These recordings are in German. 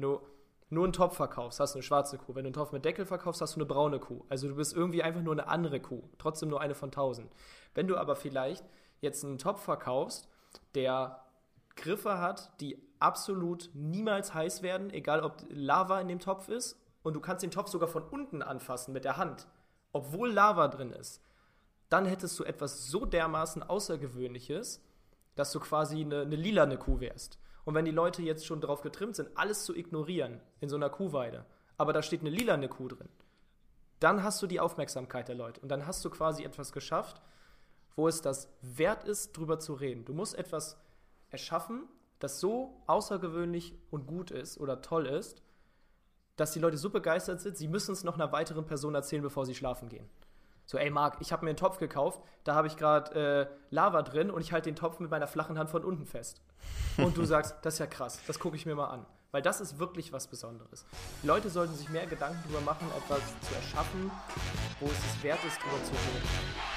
Wenn du nur einen Topf verkaufst, hast du eine schwarze Kuh. Wenn du einen Topf mit Deckel verkaufst, hast du eine braune Kuh. Also du bist irgendwie einfach nur eine andere Kuh. Trotzdem nur eine von tausend. Wenn du aber vielleicht jetzt einen Topf verkaufst, der Griffe hat, die absolut niemals heiß werden, egal ob Lava in dem Topf ist, und du kannst den Topf sogar von unten anfassen mit der Hand, obwohl Lava drin ist, dann hättest du etwas so dermaßen Außergewöhnliches, dass du quasi eine, eine lilane Kuh wärst. Und wenn die Leute jetzt schon darauf getrimmt sind, alles zu ignorieren in so einer Kuhweide, aber da steht eine lilane Kuh drin, dann hast du die Aufmerksamkeit der Leute. Und dann hast du quasi etwas geschafft, wo es das wert ist, drüber zu reden. Du musst etwas erschaffen, das so außergewöhnlich und gut ist oder toll ist, dass die Leute so begeistert sind, sie müssen es noch einer weiteren Person erzählen, bevor sie schlafen gehen. So, ey Marc, ich habe mir einen Topf gekauft, da habe ich gerade äh, Lava drin und ich halte den Topf mit meiner flachen Hand von unten fest. Und du sagst, das ist ja krass, das gucke ich mir mal an. Weil das ist wirklich was Besonderes. Die Leute sollten sich mehr Gedanken darüber machen, etwas zu erschaffen, wo es es wert ist, darüber zu reden.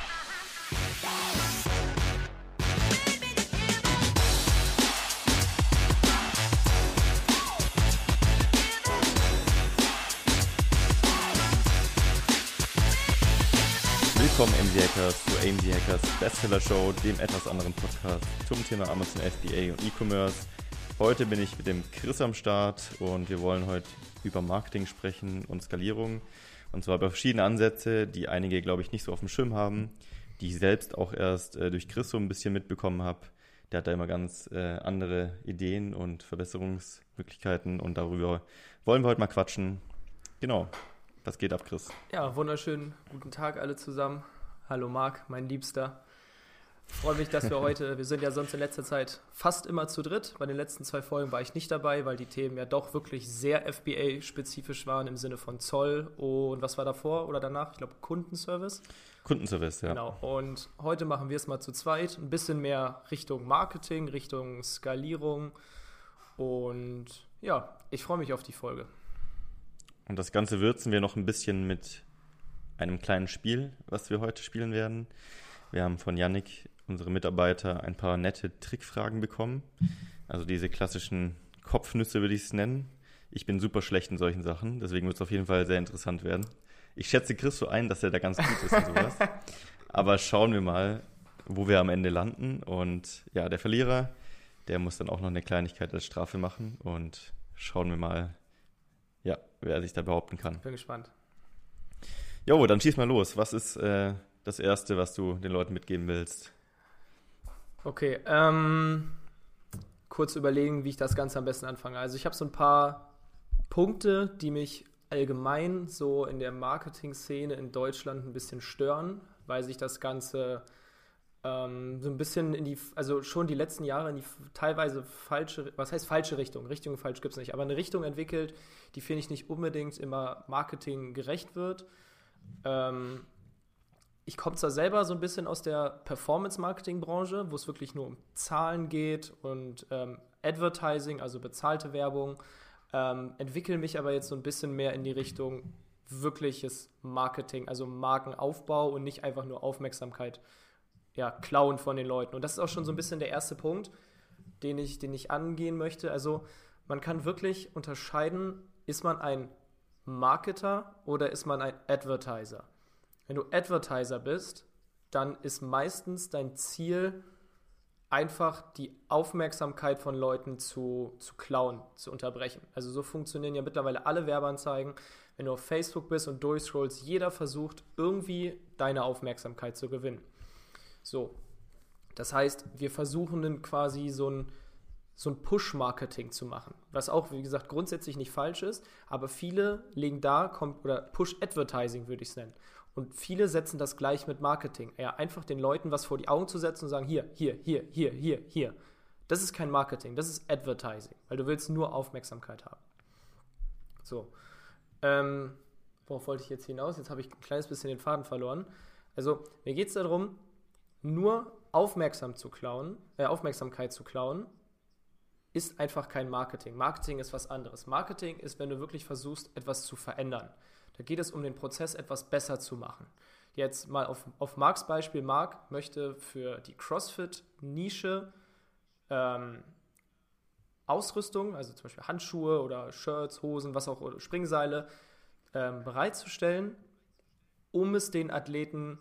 Willkommen MD Hackers zu AMD Hackers Bestseller Show, dem etwas anderen Podcast zum Thema Amazon FBA und E-Commerce. Heute bin ich mit dem Chris am Start und wir wollen heute über Marketing sprechen und Skalierung. Und zwar über verschiedene Ansätze, die einige, glaube ich, nicht so auf dem Schirm haben, die ich selbst auch erst äh, durch Chris so ein bisschen mitbekommen habe. Der hat da immer ganz äh, andere Ideen und Verbesserungsmöglichkeiten und darüber wollen wir heute mal quatschen. Genau. Was geht ab, Chris? Ja, wunderschönen guten Tag alle zusammen. Hallo Marc, mein Liebster. Ich freue mich, dass wir heute, wir sind ja sonst in letzter Zeit fast immer zu dritt. Bei den letzten zwei Folgen war ich nicht dabei, weil die Themen ja doch wirklich sehr FBA-spezifisch waren im Sinne von Zoll und was war davor oder danach? Ich glaube Kundenservice. Kundenservice, ja. Genau. Und heute machen wir es mal zu zweit. Ein bisschen mehr Richtung Marketing, Richtung Skalierung. Und ja, ich freue mich auf die Folge. Und das Ganze würzen wir noch ein bisschen mit einem kleinen Spiel, was wir heute spielen werden. Wir haben von Yannick, unsere Mitarbeiter, ein paar nette Trickfragen bekommen. Also diese klassischen Kopfnüsse würde ich es nennen. Ich bin super schlecht in solchen Sachen, deswegen wird es auf jeden Fall sehr interessant werden. Ich schätze Chris so ein, dass er da ganz gut ist und sowas. Aber schauen wir mal, wo wir am Ende landen. Und ja, der Verlierer, der muss dann auch noch eine Kleinigkeit als Strafe machen. Und schauen wir mal, ja, wer sich da behaupten kann. Bin gespannt. Jo, dann schieß mal los. Was ist äh, das Erste, was du den Leuten mitgeben willst? Okay, ähm, kurz überlegen, wie ich das Ganze am besten anfange. Also ich habe so ein paar Punkte, die mich allgemein so in der Marketing-Szene in Deutschland ein bisschen stören, weil sich das Ganze ähm, so ein bisschen in die, also schon die letzten Jahre in die teilweise falsche, was heißt falsche Richtung? Richtung falsch gibt es nicht, aber eine Richtung entwickelt, die finde ich nicht unbedingt immer Marketing gerecht wird. Ähm, ich komme zwar selber so ein bisschen aus der Performance-Marketing-Branche, wo es wirklich nur um Zahlen geht und ähm, Advertising, also bezahlte Werbung, ähm, entwickle mich aber jetzt so ein bisschen mehr in die Richtung wirkliches Marketing, also Markenaufbau und nicht einfach nur Aufmerksamkeit ja, klauen von den Leuten. Und das ist auch schon so ein bisschen der erste Punkt, den ich, den ich angehen möchte. Also man kann wirklich unterscheiden, ist man ein Marketer oder ist man ein Advertiser? Wenn du Advertiser bist, dann ist meistens dein Ziel, einfach die Aufmerksamkeit von Leuten zu, zu klauen, zu unterbrechen. Also so funktionieren ja mittlerweile alle Werbeanzeigen. Wenn du auf Facebook bist und durchscrollst, jeder versucht irgendwie deine Aufmerksamkeit zu gewinnen. So. Das heißt, wir versuchen dann quasi so ein, so ein Push-Marketing zu machen, was auch, wie gesagt, grundsätzlich nicht falsch ist, aber viele legen da, oder Push-Advertising würde ich es nennen. Und viele setzen das gleich mit Marketing. Ja, einfach den Leuten was vor die Augen zu setzen und sagen, hier, hier, hier, hier, hier, hier. Das ist kein Marketing, das ist Advertising, weil du willst nur Aufmerksamkeit haben. So. Ähm, worauf wollte ich jetzt hinaus? Jetzt habe ich ein kleines bisschen den Faden verloren. Also, mir geht es darum, nur aufmerksam zu klauen, äh, Aufmerksamkeit zu klauen, ist einfach kein Marketing. Marketing ist was anderes. Marketing ist, wenn du wirklich versuchst, etwas zu verändern. Da geht es um den Prozess, etwas besser zu machen. Jetzt mal auf, auf Marks Beispiel. Mark möchte für die CrossFit-Nische ähm, Ausrüstung, also zum Beispiel Handschuhe oder Shirts, Hosen, was auch, oder Springseile, ähm, bereitzustellen, um es den Athleten,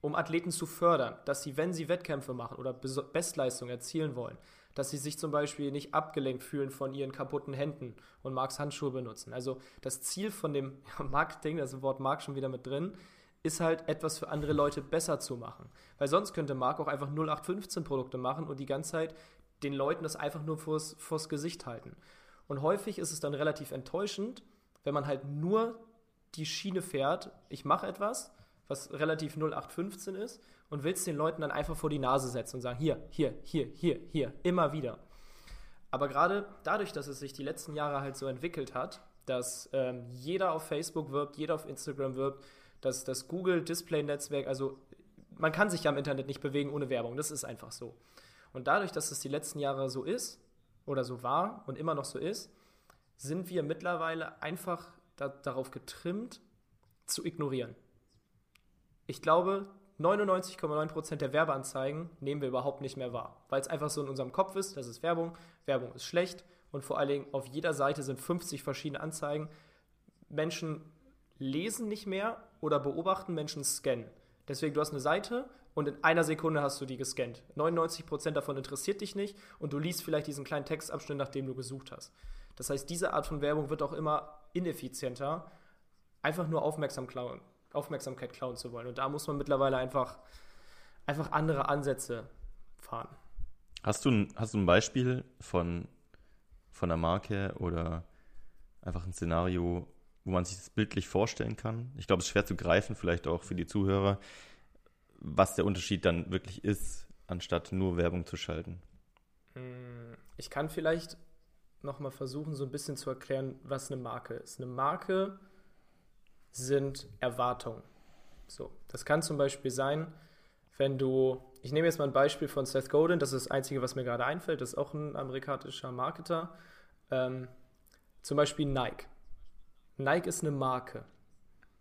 um Athleten zu fördern, dass sie, wenn sie Wettkämpfe machen oder Bestleistungen erzielen wollen, dass sie sich zum Beispiel nicht abgelenkt fühlen von ihren kaputten Händen und Marks Handschuhe benutzen. Also das Ziel von dem Marketing, das Wort Mark schon wieder mit drin, ist halt etwas für andere Leute besser zu machen. Weil sonst könnte Mark auch einfach 0815 Produkte machen und die ganze Zeit den Leuten das einfach nur vors, vors Gesicht halten. Und häufig ist es dann relativ enttäuschend, wenn man halt nur die Schiene fährt, ich mache etwas, was relativ 0815 ist und willst den Leuten dann einfach vor die Nase setzen und sagen, hier, hier, hier, hier, hier, immer wieder. Aber gerade dadurch, dass es sich die letzten Jahre halt so entwickelt hat, dass ähm, jeder auf Facebook wirbt, jeder auf Instagram wirbt, dass das Google Display Netzwerk, also man kann sich ja im Internet nicht bewegen ohne Werbung, das ist einfach so. Und dadurch, dass es die letzten Jahre so ist oder so war und immer noch so ist, sind wir mittlerweile einfach da, darauf getrimmt, zu ignorieren. Ich glaube, 99,9% der Werbeanzeigen nehmen wir überhaupt nicht mehr wahr, weil es einfach so in unserem Kopf ist, das ist Werbung, Werbung ist schlecht und vor allen Dingen auf jeder Seite sind 50 verschiedene Anzeigen. Menschen lesen nicht mehr oder beobachten, Menschen scannen. Deswegen, du hast eine Seite und in einer Sekunde hast du die gescannt. 99% davon interessiert dich nicht und du liest vielleicht diesen kleinen Textabschnitt, nachdem du gesucht hast. Das heißt, diese Art von Werbung wird auch immer ineffizienter, einfach nur aufmerksam klauen, Aufmerksamkeit klauen zu wollen. Und da muss man mittlerweile einfach, einfach andere Ansätze fahren. Hast du, ein, hast du ein Beispiel von, von einer Marke oder einfach ein Szenario, wo man sich das bildlich vorstellen kann? Ich glaube, es ist schwer zu greifen, vielleicht auch für die Zuhörer, was der Unterschied dann wirklich ist, anstatt nur Werbung zu schalten. Hm, ich kann vielleicht nochmal versuchen, so ein bisschen zu erklären, was eine Marke ist. Eine Marke sind Erwartungen. So, das kann zum Beispiel sein, wenn du, ich nehme jetzt mal ein Beispiel von Seth Godin, das ist das Einzige, was mir gerade einfällt, das ist auch ein amerikanischer Marketer. Ähm, zum Beispiel Nike. Nike ist eine Marke.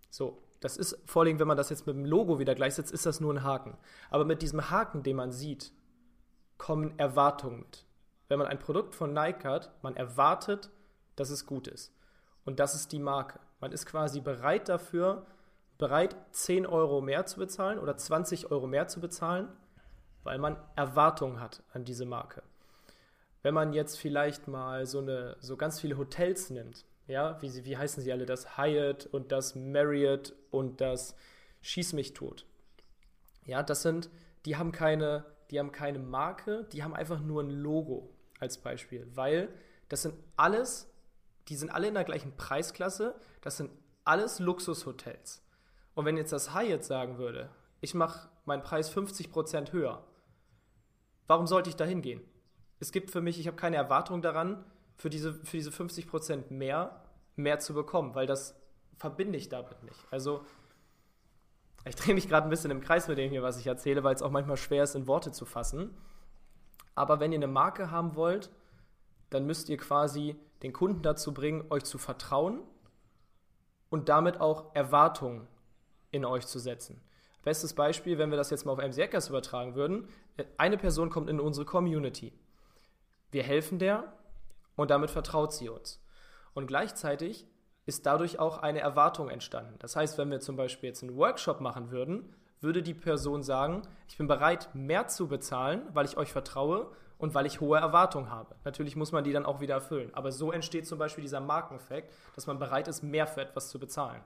So, das ist vor allem, wenn man das jetzt mit dem Logo wieder gleichsetzt, ist das nur ein Haken. Aber mit diesem Haken, den man sieht, kommen Erwartungen mit wenn man ein Produkt von Nike hat, man erwartet, dass es gut ist. Und das ist die Marke. Man ist quasi bereit dafür, bereit 10 Euro mehr zu bezahlen oder 20 Euro mehr zu bezahlen, weil man Erwartungen hat an diese Marke. Wenn man jetzt vielleicht mal so, eine, so ganz viele Hotels nimmt, ja, wie, wie heißen sie alle, das Hyatt und das Marriott und das Schieß mich tot. Ja, das sind, die haben keine, die haben keine Marke, die haben einfach nur ein Logo als Beispiel, weil das sind alles, die sind alle in der gleichen Preisklasse, das sind alles Luxushotels. Und wenn jetzt das Hyatt sagen würde, ich mache meinen Preis 50% höher, warum sollte ich da hingehen? Es gibt für mich, ich habe keine Erwartung daran, für diese, für diese 50% mehr, mehr zu bekommen, weil das verbinde ich damit nicht. Also ich drehe mich gerade ein bisschen im Kreis mit dem hier, was ich erzähle, weil es auch manchmal schwer ist, in Worte zu fassen. Aber wenn ihr eine Marke haben wollt, dann müsst ihr quasi den Kunden dazu bringen, euch zu vertrauen und damit auch Erwartungen in euch zu setzen. Bestes Beispiel, wenn wir das jetzt mal auf MC Hackers übertragen würden, eine Person kommt in unsere Community. Wir helfen der und damit vertraut sie uns. Und gleichzeitig ist dadurch auch eine Erwartung entstanden. Das heißt, wenn wir zum Beispiel jetzt einen Workshop machen würden, würde die Person sagen, ich bin bereit, mehr zu bezahlen, weil ich euch vertraue und weil ich hohe Erwartungen habe. Natürlich muss man die dann auch wieder erfüllen. Aber so entsteht zum Beispiel dieser Markeneffekt, dass man bereit ist, mehr für etwas zu bezahlen.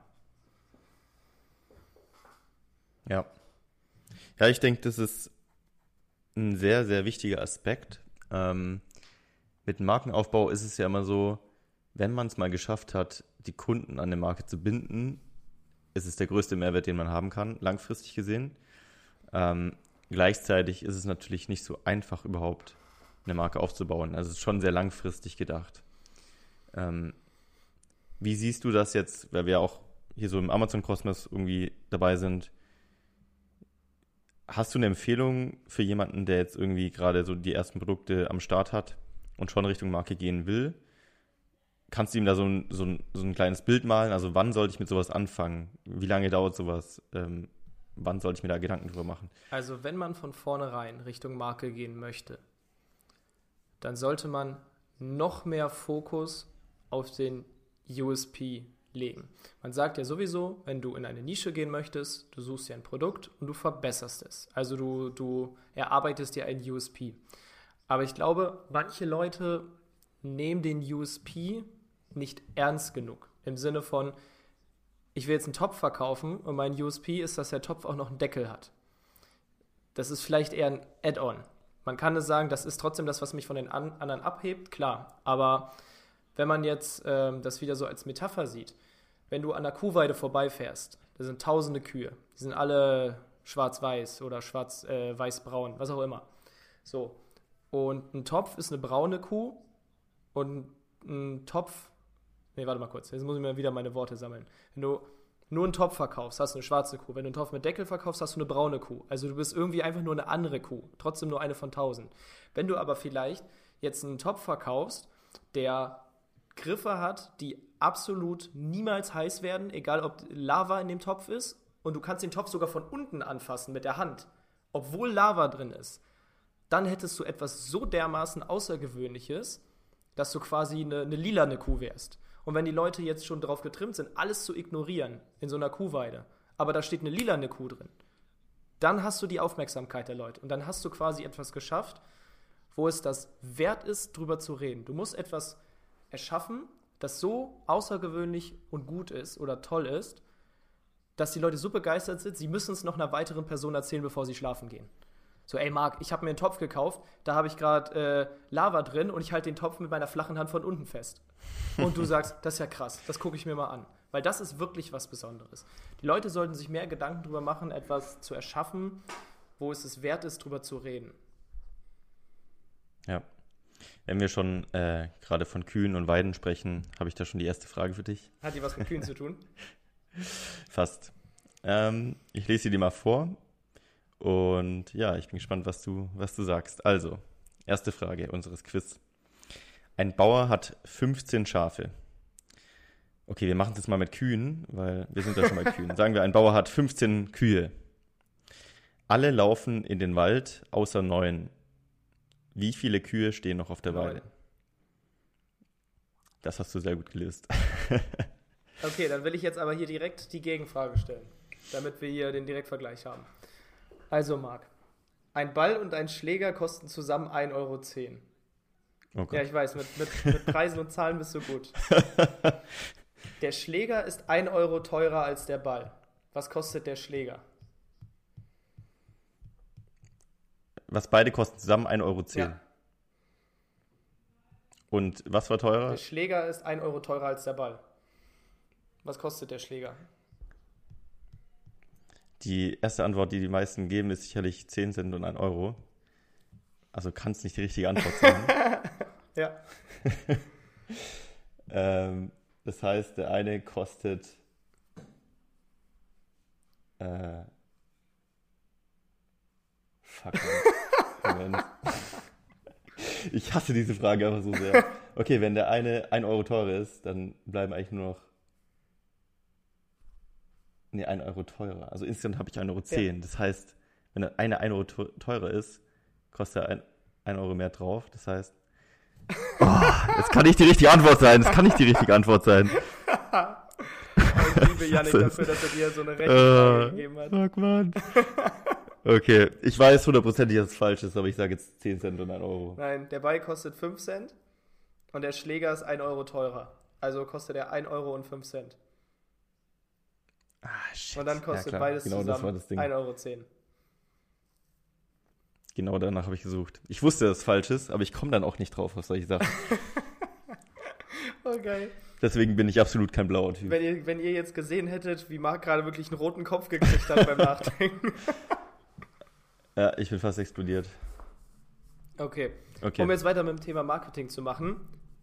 Ja. Ja, ich denke, das ist ein sehr, sehr wichtiger Aspekt. Ähm, mit Markenaufbau ist es ja immer so, wenn man es mal geschafft hat, die Kunden an eine Marke zu binden, ist es der größte Mehrwert, den man haben kann, langfristig gesehen. Ähm, gleichzeitig ist es natürlich nicht so einfach, überhaupt eine Marke aufzubauen. Also es ist schon sehr langfristig gedacht. Ähm, wie siehst du das jetzt, weil wir auch hier so im Amazon-Kosmos irgendwie dabei sind? Hast du eine Empfehlung für jemanden, der jetzt irgendwie gerade so die ersten Produkte am Start hat und schon Richtung Marke gehen will? kannst du ihm da so ein, so, ein, so ein kleines Bild malen? Also wann sollte ich mit sowas anfangen? Wie lange dauert sowas? Ähm, wann sollte ich mir da Gedanken drüber machen? Also wenn man von vornherein Richtung Marke gehen möchte, dann sollte man noch mehr Fokus auf den USP legen. Man sagt ja sowieso, wenn du in eine Nische gehen möchtest, du suchst dir ein Produkt und du verbesserst es. Also du, du erarbeitest dir ein USP. Aber ich glaube, manche Leute nehmen den USP nicht ernst genug. Im Sinne von, ich will jetzt einen Topf verkaufen und mein USP ist, dass der Topf auch noch einen Deckel hat. Das ist vielleicht eher ein Add-on. Man kann es sagen, das ist trotzdem das, was mich von den an anderen abhebt, klar. Aber wenn man jetzt ähm, das wieder so als Metapher sieht, wenn du an der Kuhweide vorbeifährst, da sind tausende Kühe, die sind alle schwarz-weiß oder schwarz-weiß-braun, äh, was auch immer. So. Und ein Topf ist eine braune Kuh und ein Topf, nee, warte mal kurz, jetzt muss ich mir wieder meine Worte sammeln. Wenn du nur einen Topf verkaufst, hast du eine schwarze Kuh. Wenn du einen Topf mit Deckel verkaufst, hast du eine braune Kuh. Also du bist irgendwie einfach nur eine andere Kuh, trotzdem nur eine von tausend. Wenn du aber vielleicht jetzt einen Topf verkaufst, der Griffe hat, die absolut niemals heiß werden, egal ob Lava in dem Topf ist, und du kannst den Topf sogar von unten anfassen mit der Hand, obwohl Lava drin ist, dann hättest du etwas so dermaßen Außergewöhnliches, dass du quasi eine, eine lilane Kuh wärst. Und wenn die Leute jetzt schon darauf getrimmt sind, alles zu ignorieren in so einer Kuhweide, aber da steht eine lilane Kuh drin, dann hast du die Aufmerksamkeit der Leute. Und dann hast du quasi etwas geschafft, wo es das wert ist, drüber zu reden. Du musst etwas erschaffen, das so außergewöhnlich und gut ist oder toll ist, dass die Leute so begeistert sind, sie müssen es noch einer weiteren Person erzählen, bevor sie schlafen gehen. So, ey Marc, ich habe mir einen Topf gekauft, da habe ich gerade äh, Lava drin und ich halte den Topf mit meiner flachen Hand von unten fest. Und du sagst, das ist ja krass, das gucke ich mir mal an. Weil das ist wirklich was Besonderes. Die Leute sollten sich mehr Gedanken darüber machen, etwas zu erschaffen, wo es es wert ist, darüber zu reden. Ja. Wenn wir schon äh, gerade von Kühen und Weiden sprechen, habe ich da schon die erste Frage für dich. Hat die was mit Kühen zu tun? Fast. Ähm, ich lese sie dir mal vor. Und ja, ich bin gespannt, was du, was du sagst. Also, erste Frage unseres Quiz. Ein Bauer hat 15 Schafe. Okay, wir machen es jetzt mal mit Kühen, weil wir sind ja schon bei Kühen. Sagen wir, ein Bauer hat 15 Kühe. Alle laufen in den Wald, außer neun. Wie viele Kühe stehen noch auf der. Weide? Das hast du sehr gut gelöst. okay, dann will ich jetzt aber hier direkt die Gegenfrage stellen, damit wir hier den Direktvergleich haben. Also, Marc, ein Ball und ein Schläger kosten zusammen 1,10 Euro. Okay. Ja, ich weiß, mit, mit, mit Preisen und Zahlen bist du gut. Der Schläger ist 1 Euro teurer als der Ball. Was kostet der Schläger? Was beide kosten zusammen 1,10 Euro. Ja. Und was war teurer? Der Schläger ist 1 Euro teurer als der Ball. Was kostet der Schläger? Die erste Antwort, die die meisten geben, ist sicherlich 10 Cent und 1 Euro. Also kann es nicht die richtige Antwort sein. ja. ähm, das heißt, der eine kostet äh, Fuck. Moment. Ich hasse diese Frage einfach so sehr. Okay, wenn der eine 1 Euro teurer ist, dann bleiben eigentlich nur noch. Nee, 1 Euro teurer. Also insgesamt habe ich 1,10 Euro. Ja. Das heißt, wenn eine 1 Euro teurer ist, kostet er 1 Euro mehr drauf. Das heißt. Oh, das kann nicht die richtige Antwort sein. Das kann nicht die richtige Antwort sein. Ich liebe Janik dafür, dass er dir so eine Rechnung uh, gegeben hat. Fuck, man. Okay, ich weiß hundertprozentig, dass es falsch ist, aber ich sage jetzt 10 Cent und 1 Euro. Nein, der Ball kostet 5 Cent und der Schläger ist 1 Euro teurer. Also kostet er 1 Euro und 5 Cent. Ah, shit. Und dann kostet ja, beides genau zusammen 1,10 Euro. 10. Genau danach habe ich gesucht. Ich wusste, dass es falsch ist, aber ich komme dann auch nicht drauf auf solche Sachen. oh, geil. Deswegen bin ich absolut kein blauer Typ. Wenn ihr, wenn ihr jetzt gesehen hättet, wie Marc gerade wirklich einen roten Kopf gekriegt hat beim Nachdenken. Ja, ich bin fast explodiert. Okay. okay. Um jetzt weiter mit dem Thema Marketing zu machen.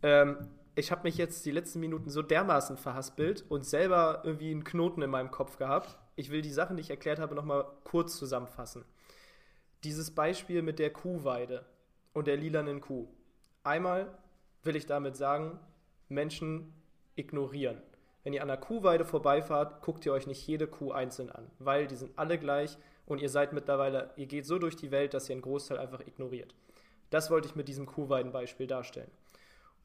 Ähm, ich habe mich jetzt die letzten Minuten so dermaßen verhaspelt und selber irgendwie einen Knoten in meinem Kopf gehabt. Ich will die Sachen, die ich erklärt habe, nochmal kurz zusammenfassen. Dieses Beispiel mit der Kuhweide und der lilanen Kuh. Einmal will ich damit sagen, Menschen ignorieren. Wenn ihr an der Kuhweide vorbeifahrt, guckt ihr euch nicht jede Kuh einzeln an, weil die sind alle gleich und ihr seid mittlerweile, ihr geht so durch die Welt, dass ihr einen Großteil einfach ignoriert. Das wollte ich mit diesem Kuhweidenbeispiel darstellen.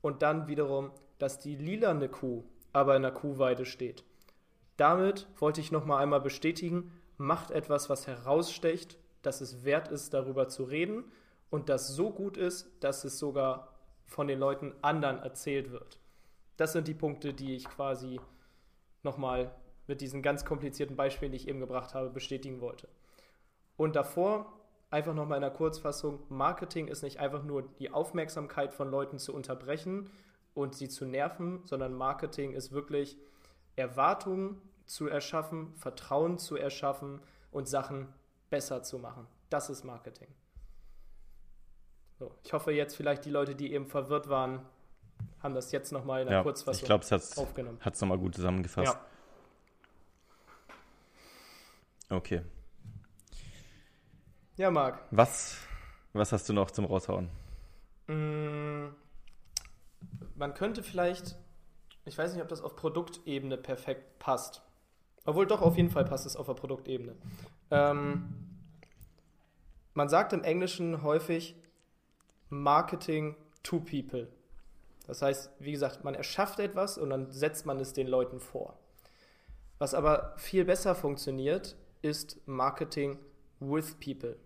Und dann wiederum, dass die lilane Kuh aber in der Kuhweide steht. Damit wollte ich nochmal einmal bestätigen, macht etwas, was herausstecht, dass es wert ist, darüber zu reden und das so gut ist, dass es sogar von den Leuten anderen erzählt wird. Das sind die Punkte, die ich quasi nochmal mit diesen ganz komplizierten Beispielen, die ich eben gebracht habe, bestätigen wollte. Und davor einfach nochmal in der Kurzfassung, Marketing ist nicht einfach nur die Aufmerksamkeit von Leuten zu unterbrechen und sie zu nerven, sondern Marketing ist wirklich Erwartungen zu erschaffen, Vertrauen zu erschaffen und Sachen besser zu machen. Das ist Marketing. So, ich hoffe jetzt vielleicht die Leute, die eben verwirrt waren, haben das jetzt nochmal in der ja, Kurzfassung ich glaube, es hat es nochmal gut zusammengefasst. Ja. Okay. Ja, Marc. Was, was hast du noch zum Raushauen? Mm, man könnte vielleicht, ich weiß nicht, ob das auf Produktebene perfekt passt. Obwohl doch, auf jeden Fall passt es auf der Produktebene. Ähm, man sagt im Englischen häufig Marketing to people. Das heißt, wie gesagt, man erschafft etwas und dann setzt man es den Leuten vor. Was aber viel besser funktioniert, ist Marketing with people.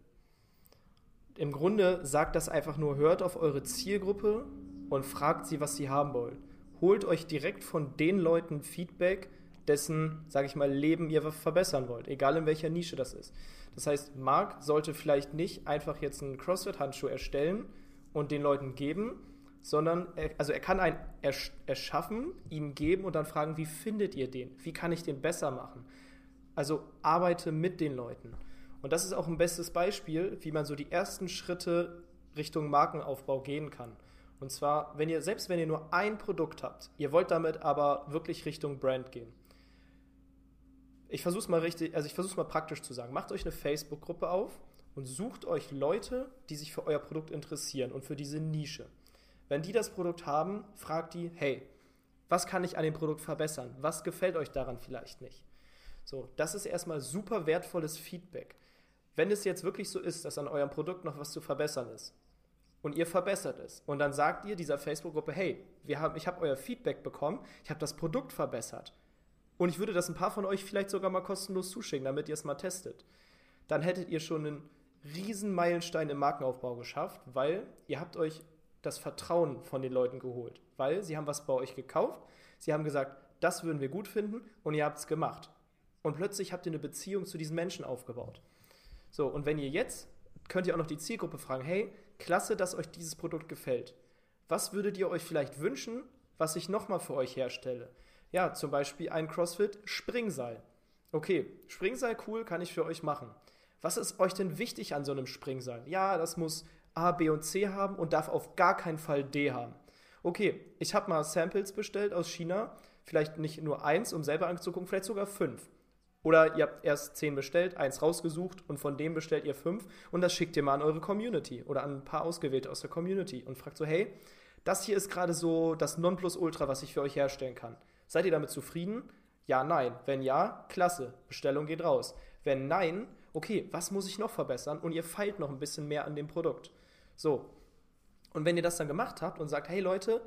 Im Grunde sagt das einfach nur, hört auf eure Zielgruppe und fragt sie, was sie haben wollen. Holt euch direkt von den Leuten Feedback, dessen, sage ich mal, Leben ihr verbessern wollt, egal in welcher Nische das ist. Das heißt, Marc sollte vielleicht nicht einfach jetzt einen CrossFit-Handschuh erstellen und den Leuten geben, sondern er, also er kann einen erschaffen, ihm geben und dann fragen, wie findet ihr den? Wie kann ich den besser machen? Also arbeite mit den Leuten. Und das ist auch ein bestes Beispiel, wie man so die ersten Schritte Richtung Markenaufbau gehen kann. Und zwar, wenn ihr, selbst wenn ihr nur ein Produkt habt, ihr wollt damit aber wirklich Richtung Brand gehen. Ich versuche es mal richtig, also ich versuche mal praktisch zu sagen. Macht euch eine Facebook-Gruppe auf und sucht euch Leute, die sich für euer Produkt interessieren und für diese Nische. Wenn die das Produkt haben, fragt die, hey, was kann ich an dem Produkt verbessern? Was gefällt euch daran vielleicht nicht? So, das ist erstmal super wertvolles Feedback. Wenn es jetzt wirklich so ist, dass an eurem Produkt noch was zu verbessern ist und ihr verbessert es und dann sagt ihr dieser Facebook-Gruppe, hey, wir haben, ich habe euer Feedback bekommen, ich habe das Produkt verbessert und ich würde das ein paar von euch vielleicht sogar mal kostenlos zuschicken, damit ihr es mal testet, dann hättet ihr schon einen riesen Meilenstein im Markenaufbau geschafft, weil ihr habt euch das Vertrauen von den Leuten geholt, weil sie haben was bei euch gekauft, sie haben gesagt, das würden wir gut finden und ihr habt es gemacht. Und plötzlich habt ihr eine Beziehung zu diesen Menschen aufgebaut. So, und wenn ihr jetzt, könnt ihr auch noch die Zielgruppe fragen, hey, klasse, dass euch dieses Produkt gefällt. Was würdet ihr euch vielleicht wünschen, was ich nochmal für euch herstelle? Ja, zum Beispiel ein CrossFit Springseil. Okay, Springseil cool, kann ich für euch machen. Was ist euch denn wichtig an so einem Springseil? Ja, das muss A, B und C haben und darf auf gar keinen Fall D haben. Okay, ich habe mal Samples bestellt aus China, vielleicht nicht nur eins, um selber anzugucken, vielleicht sogar fünf. Oder ihr habt erst zehn bestellt, eins rausgesucht und von dem bestellt ihr fünf und das schickt ihr mal an eure Community oder an ein paar Ausgewählte aus der Community und fragt so, hey, das hier ist gerade so das Nonplusultra, was ich für euch herstellen kann. Seid ihr damit zufrieden? Ja, nein. Wenn ja, klasse, Bestellung geht raus. Wenn nein, okay, was muss ich noch verbessern? Und ihr feilt noch ein bisschen mehr an dem Produkt. So. Und wenn ihr das dann gemacht habt und sagt, hey Leute,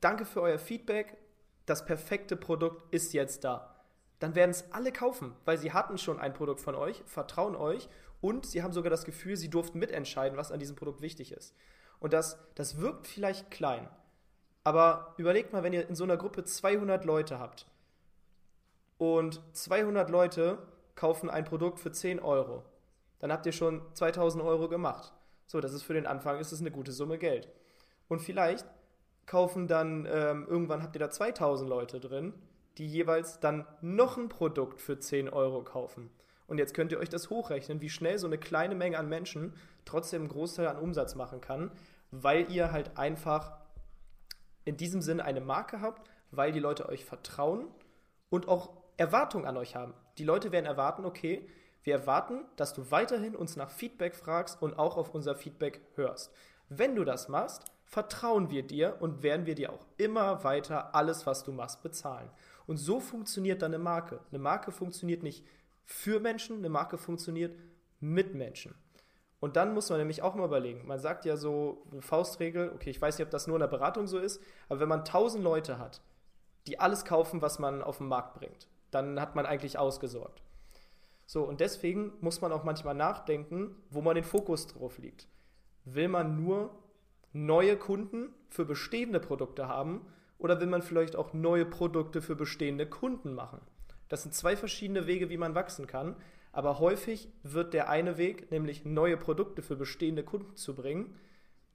danke für euer Feedback, das perfekte Produkt ist jetzt da dann werden es alle kaufen, weil sie hatten schon ein Produkt von euch, vertrauen euch und sie haben sogar das Gefühl, sie durften mitentscheiden, was an diesem Produkt wichtig ist. Und das, das wirkt vielleicht klein, aber überlegt mal, wenn ihr in so einer Gruppe 200 Leute habt und 200 Leute kaufen ein Produkt für 10 Euro, dann habt ihr schon 2000 Euro gemacht. So, das ist für den Anfang ist es eine gute Summe Geld. Und vielleicht kaufen dann, ähm, irgendwann habt ihr da 2000 Leute drin die jeweils dann noch ein Produkt für 10 Euro kaufen. Und jetzt könnt ihr euch das hochrechnen, wie schnell so eine kleine Menge an Menschen trotzdem einen Großteil an Umsatz machen kann, weil ihr halt einfach in diesem Sinne eine Marke habt, weil die Leute euch vertrauen und auch Erwartungen an euch haben. Die Leute werden erwarten, okay, wir erwarten, dass du weiterhin uns nach Feedback fragst und auch auf unser Feedback hörst. Wenn du das machst, vertrauen wir dir und werden wir dir auch immer weiter alles, was du machst, bezahlen. Und so funktioniert dann eine Marke. Eine Marke funktioniert nicht für Menschen, eine Marke funktioniert mit Menschen. Und dann muss man nämlich auch mal überlegen. Man sagt ja so, eine Faustregel, okay, ich weiß nicht, ob das nur in der Beratung so ist, aber wenn man 1000 Leute hat, die alles kaufen, was man auf den Markt bringt, dann hat man eigentlich ausgesorgt. So, und deswegen muss man auch manchmal nachdenken, wo man den Fokus drauf liegt. Will man nur neue Kunden für bestehende Produkte haben oder will man vielleicht auch neue Produkte für bestehende Kunden machen? Das sind zwei verschiedene Wege, wie man wachsen kann. Aber häufig wird der eine Weg, nämlich neue Produkte für bestehende Kunden zu bringen,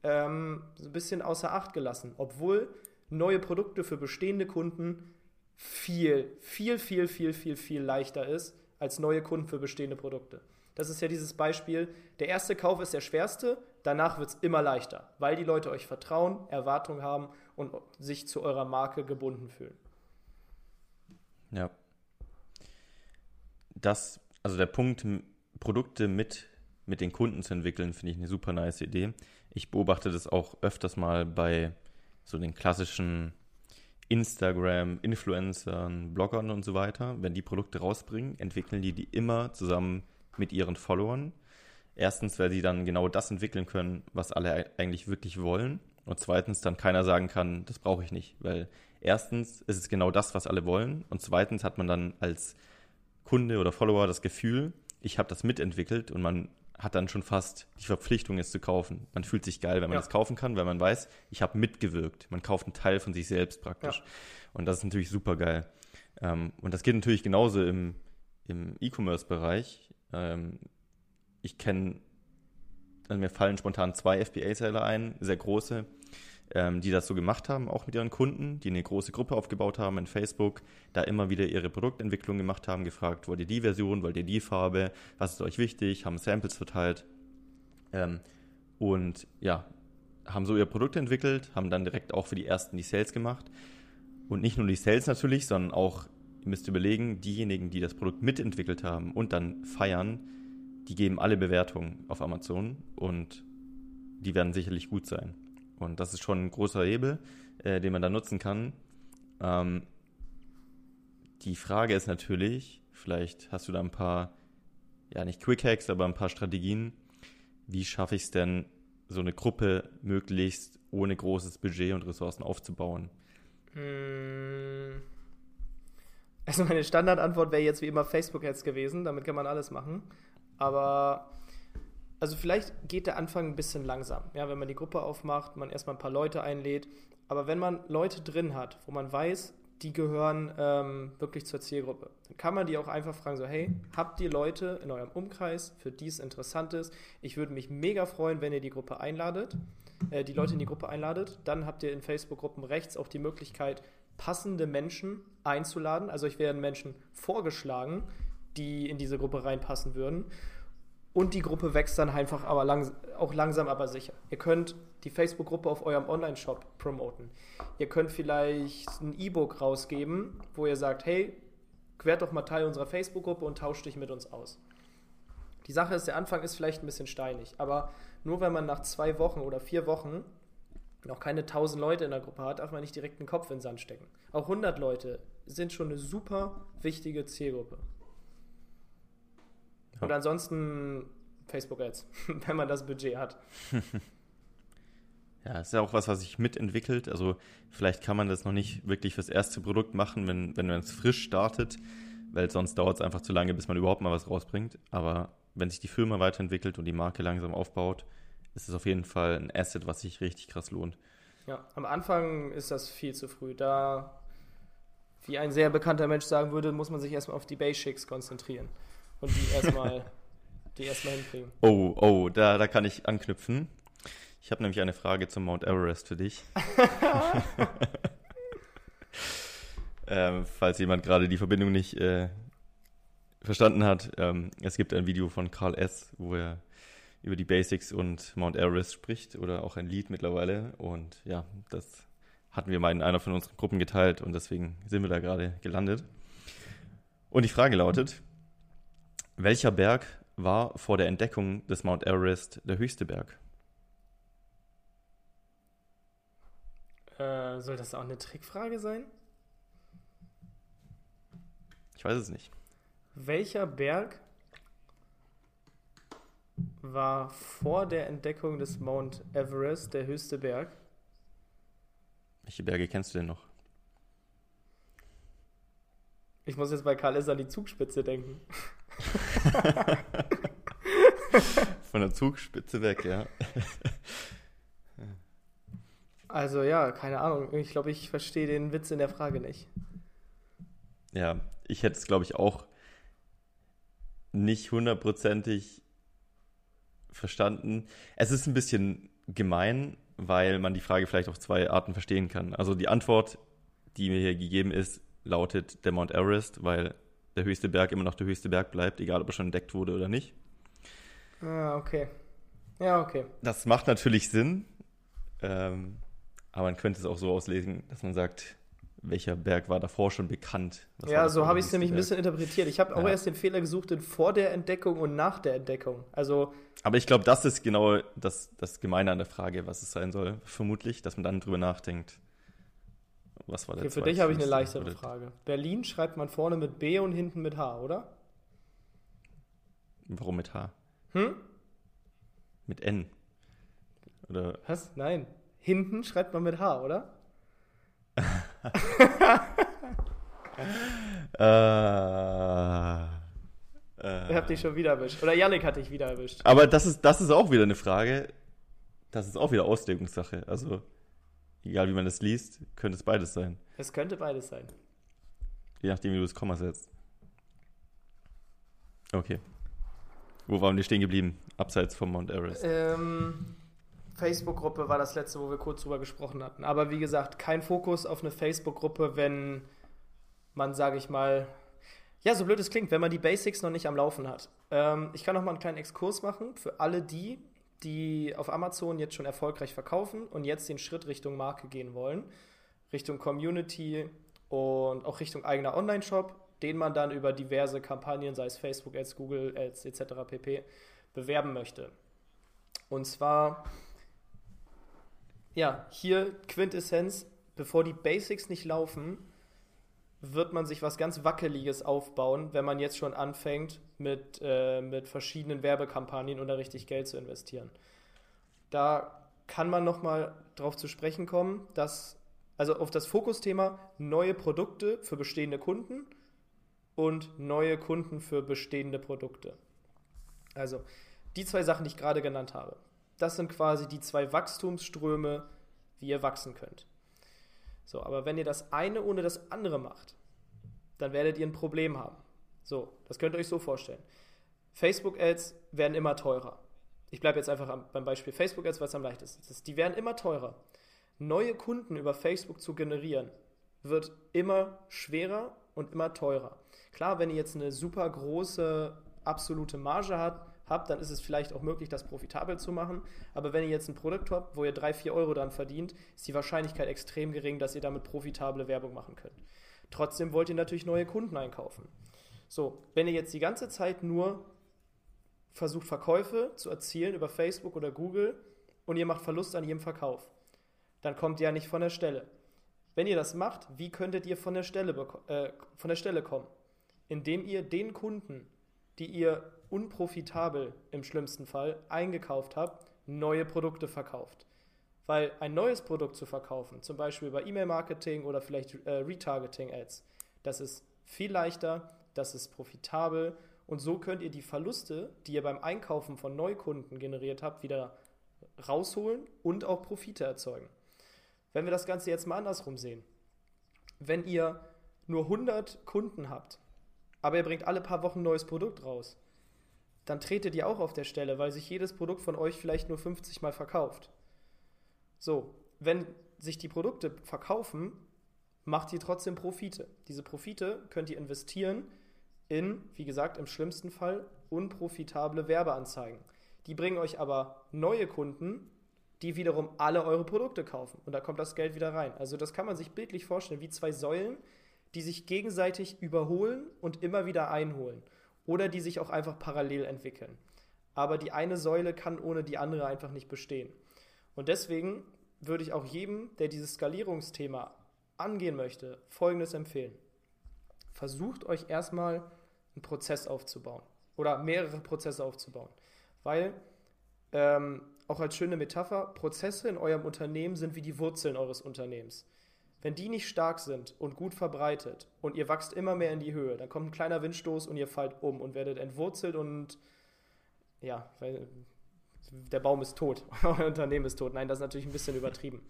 ähm, ein bisschen außer Acht gelassen. Obwohl neue Produkte für bestehende Kunden viel, viel, viel, viel, viel, viel leichter ist als neue Kunden für bestehende Produkte. Das ist ja dieses Beispiel, der erste Kauf ist der schwerste, danach wird es immer leichter, weil die Leute euch vertrauen, Erwartungen haben und sich zu eurer Marke gebunden fühlen. Ja. Das also der Punkt, Produkte mit, mit den Kunden zu entwickeln, finde ich eine super nice Idee. Ich beobachte das auch öfters mal bei so den klassischen Instagram-Influencern, Bloggern und so weiter. Wenn die Produkte rausbringen, entwickeln die die immer zusammen mit ihren Followern. Erstens, weil sie dann genau das entwickeln können, was alle eigentlich wirklich wollen. Und zweitens, dann keiner sagen kann, das brauche ich nicht. Weil erstens ist es genau das, was alle wollen. Und zweitens hat man dann als Kunde oder Follower das Gefühl, ich habe das mitentwickelt und man hat dann schon fast die Verpflichtung, es zu kaufen. Man fühlt sich geil, wenn man es ja. kaufen kann, weil man weiß, ich habe mitgewirkt. Man kauft einen Teil von sich selbst praktisch. Ja. Und das ist natürlich super geil. Ähm, und das geht natürlich genauso im, im E-Commerce-Bereich. Ähm, ich kenne, also mir fallen spontan zwei FBA-Seller ein, sehr große, ähm, die das so gemacht haben, auch mit ihren Kunden, die eine große Gruppe aufgebaut haben in Facebook, da immer wieder ihre Produktentwicklung gemacht haben, gefragt, wollt ihr die Version, wollt ihr die Farbe, was ist euch wichtig, haben Samples verteilt ähm, und ja, haben so ihr Produkt entwickelt, haben dann direkt auch für die ersten die Sales gemacht. Und nicht nur die Sales natürlich, sondern auch, ihr müsst überlegen, diejenigen, die das Produkt mitentwickelt haben und dann feiern, die geben alle Bewertungen auf Amazon und die werden sicherlich gut sein. Und das ist schon ein großer Hebel, äh, den man da nutzen kann. Ähm, die Frage ist natürlich, vielleicht hast du da ein paar, ja nicht Quick Hacks, aber ein paar Strategien. Wie schaffe ich es denn, so eine Gruppe möglichst ohne großes Budget und Ressourcen aufzubauen? Hm. Also meine Standardantwort wäre jetzt wie immer Facebook-Ads gewesen, damit kann man alles machen. Aber also vielleicht geht der Anfang ein bisschen langsam. Ja, wenn man die Gruppe aufmacht, man erstmal ein paar Leute einlädt. Aber wenn man Leute drin hat, wo man weiß, die gehören ähm, wirklich zur Zielgruppe, dann kann man die auch einfach fragen, so, hey, habt ihr Leute in eurem Umkreis, für die es interessant ist? Ich würde mich mega freuen, wenn ihr die Gruppe einladet, äh, die Leute in die Gruppe einladet. Dann habt ihr in Facebook-Gruppen rechts auch die Möglichkeit, passende Menschen einzuladen. Also ich werden Menschen vorgeschlagen, die in diese Gruppe reinpassen würden. Und die Gruppe wächst dann einfach aber lang, auch langsam, aber sicher. Ihr könnt die Facebook-Gruppe auf eurem Online-Shop promoten. Ihr könnt vielleicht ein E-Book rausgeben, wo ihr sagt, hey, werd doch mal Teil unserer Facebook-Gruppe und tauscht dich mit uns aus. Die Sache ist, der Anfang ist vielleicht ein bisschen steinig, aber nur wenn man nach zwei Wochen oder vier Wochen noch keine 1000 Leute in der Gruppe hat, darf man nicht direkt den Kopf in den Sand stecken. Auch 100 Leute sind schon eine super wichtige Zielgruppe. Und ansonsten Facebook-Ads, wenn man das Budget hat. Ja, ist ja auch was, was sich mitentwickelt. Also vielleicht kann man das noch nicht wirklich fürs erste Produkt machen, wenn, wenn man es frisch startet, weil sonst dauert es einfach zu lange, bis man überhaupt mal was rausbringt. Aber wenn sich die Firma weiterentwickelt und die Marke langsam aufbaut, ist es auf jeden Fall ein Asset, was sich richtig krass lohnt. Ja, am Anfang ist das viel zu früh. Da, wie ein sehr bekannter Mensch sagen würde, muss man sich erstmal auf die Basics konzentrieren und die erstmal die erstmal hinkriegen. Oh, oh, da, da kann ich anknüpfen. Ich habe nämlich eine Frage zum Mount Everest für dich. ähm, falls jemand gerade die Verbindung nicht äh, verstanden hat, ähm, es gibt ein Video von Carl S., wo er über die Basics und Mount Everest spricht oder auch ein Lied mittlerweile. Und ja, das hatten wir mal in einer von unseren Gruppen geteilt und deswegen sind wir da gerade gelandet. Und die Frage lautet, welcher Berg war vor der Entdeckung des Mount Everest der höchste Berg? Äh, soll das auch eine Trickfrage sein? Ich weiß es nicht. Welcher Berg war vor der Entdeckung des Mount Everest der höchste Berg? Welche Berge kennst du denn noch? Ich muss jetzt bei Karl Esser an die Zugspitze denken. Von der Zugspitze weg, ja. Also ja, keine Ahnung. Ich glaube, ich verstehe den Witz in der Frage nicht. Ja, ich hätte es, glaube ich, auch nicht hundertprozentig verstanden. Es ist ein bisschen gemein, weil man die Frage vielleicht auf zwei Arten verstehen kann. Also die Antwort, die mir hier gegeben ist, lautet der Mount Everest, weil der höchste Berg immer noch der höchste Berg bleibt, egal ob er schon entdeckt wurde oder nicht. Ah, okay. Ja, okay. Das macht natürlich Sinn, ähm, aber man könnte es auch so auslesen, dass man sagt, welcher Berg war davor schon bekannt. Was ja, so habe ich es nämlich Berg? ein bisschen interpretiert. Ich habe auch ja. erst den Fehler gesucht in vor der Entdeckung und nach der Entdeckung. Also. Aber ich glaube, das ist genau das, das Gemeine an der Frage, was es sein soll. Vermutlich, dass man dann drüber nachdenkt. Was war der okay, Für dich habe ich eine leichtere Frage. Berlin schreibt man vorne mit B und hinten mit H, oder? Warum mit H? Hm? Mit N. Oder? Was? Nein. Hinten schreibt man mit H, oder? äh, äh, ich hab dich schon wieder erwischt. Oder Yannick hat dich wieder erwischt. Aber das ist, das ist auch wieder eine Frage. Das ist auch wieder Auslegungssache. Also, egal wie man das liest, könnte es beides sein. Es könnte beides sein. Je nachdem, wie du das Komma setzt. Okay. Wo waren wir stehen geblieben? Abseits vom Mount Everest. Ähm, Facebook-Gruppe war das letzte, wo wir kurz drüber gesprochen hatten. Aber wie gesagt, kein Fokus auf eine Facebook-Gruppe, wenn man, sage ich mal, ja, so blöd es klingt, wenn man die Basics noch nicht am Laufen hat. Ähm, ich kann noch mal einen kleinen Exkurs machen für alle die, die auf Amazon jetzt schon erfolgreich verkaufen und jetzt den Schritt Richtung Marke gehen wollen, Richtung Community und auch Richtung eigener Online-Shop, den man dann über diverse Kampagnen, sei es Facebook Ads, Google Ads etc. pp. bewerben möchte. Und zwar ja, hier Quintessenz, bevor die Basics nicht laufen, wird man sich was ganz Wackeliges aufbauen, wenn man jetzt schon anfängt, mit, äh, mit verschiedenen Werbekampagnen oder richtig Geld zu investieren. Da kann man nochmal drauf zu sprechen kommen, dass, also auf das Fokusthema neue Produkte für bestehende Kunden und neue Kunden für bestehende Produkte. Also die zwei Sachen, die ich gerade genannt habe. Das sind quasi die zwei Wachstumsströme, wie ihr wachsen könnt. So, aber wenn ihr das eine ohne das andere macht, dann werdet ihr ein Problem haben. So, das könnt ihr euch so vorstellen. Facebook-Ads werden immer teurer. Ich bleibe jetzt einfach beim Beispiel Facebook-Ads, weil es am leichtesten ist. Die werden immer teurer. Neue Kunden über Facebook zu generieren, wird immer schwerer und immer teurer. Klar, wenn ihr jetzt eine super große absolute Marge habt, habt, dann ist es vielleicht auch möglich, das profitabel zu machen. Aber wenn ihr jetzt ein Produkt habt, wo ihr 3, 4 Euro dran verdient, ist die Wahrscheinlichkeit extrem gering, dass ihr damit profitable Werbung machen könnt. Trotzdem wollt ihr natürlich neue Kunden einkaufen. So, wenn ihr jetzt die ganze Zeit nur versucht, Verkäufe zu erzielen über Facebook oder Google und ihr macht Verlust an jedem Verkauf, dann kommt ihr ja nicht von der Stelle. Wenn ihr das macht, wie könntet ihr von der Stelle, äh, von der Stelle kommen? Indem ihr den Kunden, die ihr unprofitabel im schlimmsten Fall eingekauft habt, neue Produkte verkauft. Weil ein neues Produkt zu verkaufen, zum Beispiel über E-Mail-Marketing oder vielleicht äh, Retargeting-Ads, das ist viel leichter, das ist profitabel und so könnt ihr die Verluste, die ihr beim Einkaufen von Neukunden generiert habt, wieder rausholen und auch Profite erzeugen. Wenn wir das Ganze jetzt mal andersrum sehen, wenn ihr nur 100 Kunden habt, aber ihr bringt alle paar Wochen ein neues Produkt raus, dann tretet ihr auch auf der Stelle, weil sich jedes Produkt von euch vielleicht nur 50 Mal verkauft. So, wenn sich die Produkte verkaufen, macht ihr trotzdem Profite. Diese Profite könnt ihr investieren in, wie gesagt, im schlimmsten Fall unprofitable Werbeanzeigen. Die bringen euch aber neue Kunden, die wiederum alle eure Produkte kaufen. Und da kommt das Geld wieder rein. Also das kann man sich bildlich vorstellen, wie zwei Säulen, die sich gegenseitig überholen und immer wieder einholen oder die sich auch einfach parallel entwickeln. Aber die eine Säule kann ohne die andere einfach nicht bestehen. Und deswegen würde ich auch jedem, der dieses Skalierungsthema angehen möchte, Folgendes empfehlen. Versucht euch erstmal einen Prozess aufzubauen oder mehrere Prozesse aufzubauen. Weil ähm, auch als schöne Metapher, Prozesse in eurem Unternehmen sind wie die Wurzeln eures Unternehmens. Wenn die nicht stark sind und gut verbreitet und ihr wachst immer mehr in die Höhe, dann kommt ein kleiner Windstoß und ihr fallt um und werdet entwurzelt und ja, weil der Baum ist tot, euer Unternehmen ist tot. Nein, das ist natürlich ein bisschen übertrieben.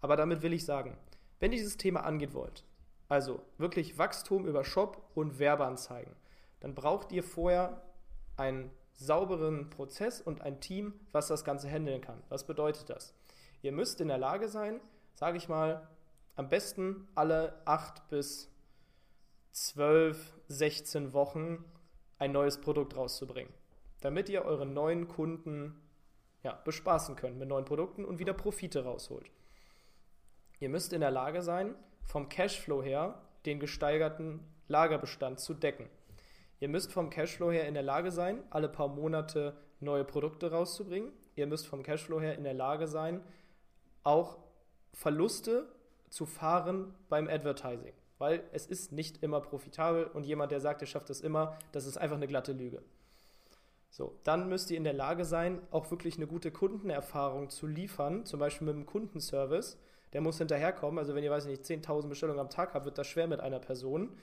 Aber damit will ich sagen, wenn ihr dieses Thema angehen wollt, also wirklich Wachstum über Shop und Werbeanzeigen, dann braucht ihr vorher einen sauberen Prozess und ein Team, was das Ganze handeln kann. Was bedeutet das? Ihr müsst in der Lage sein, sage ich mal, am besten alle acht bis zwölf, 16 Wochen ein neues Produkt rauszubringen, damit ihr eure neuen Kunden ja, bespaßen könnt mit neuen Produkten und wieder Profite rausholt. Ihr müsst in der Lage sein, vom Cashflow her den gesteigerten Lagerbestand zu decken. Ihr müsst vom Cashflow her in der Lage sein, alle paar Monate neue Produkte rauszubringen. Ihr müsst vom Cashflow her in der Lage sein, auch Verluste zu fahren beim Advertising. Weil es ist nicht immer profitabel und jemand, der sagt, er schafft es immer, das ist einfach eine glatte Lüge. So, dann müsst ihr in der Lage sein, auch wirklich eine gute Kundenerfahrung zu liefern, zum Beispiel mit dem Kundenservice. Der muss hinterherkommen. Also wenn ihr, weiß ich nicht, 10.000 Bestellungen am Tag habt, wird das schwer mit einer Person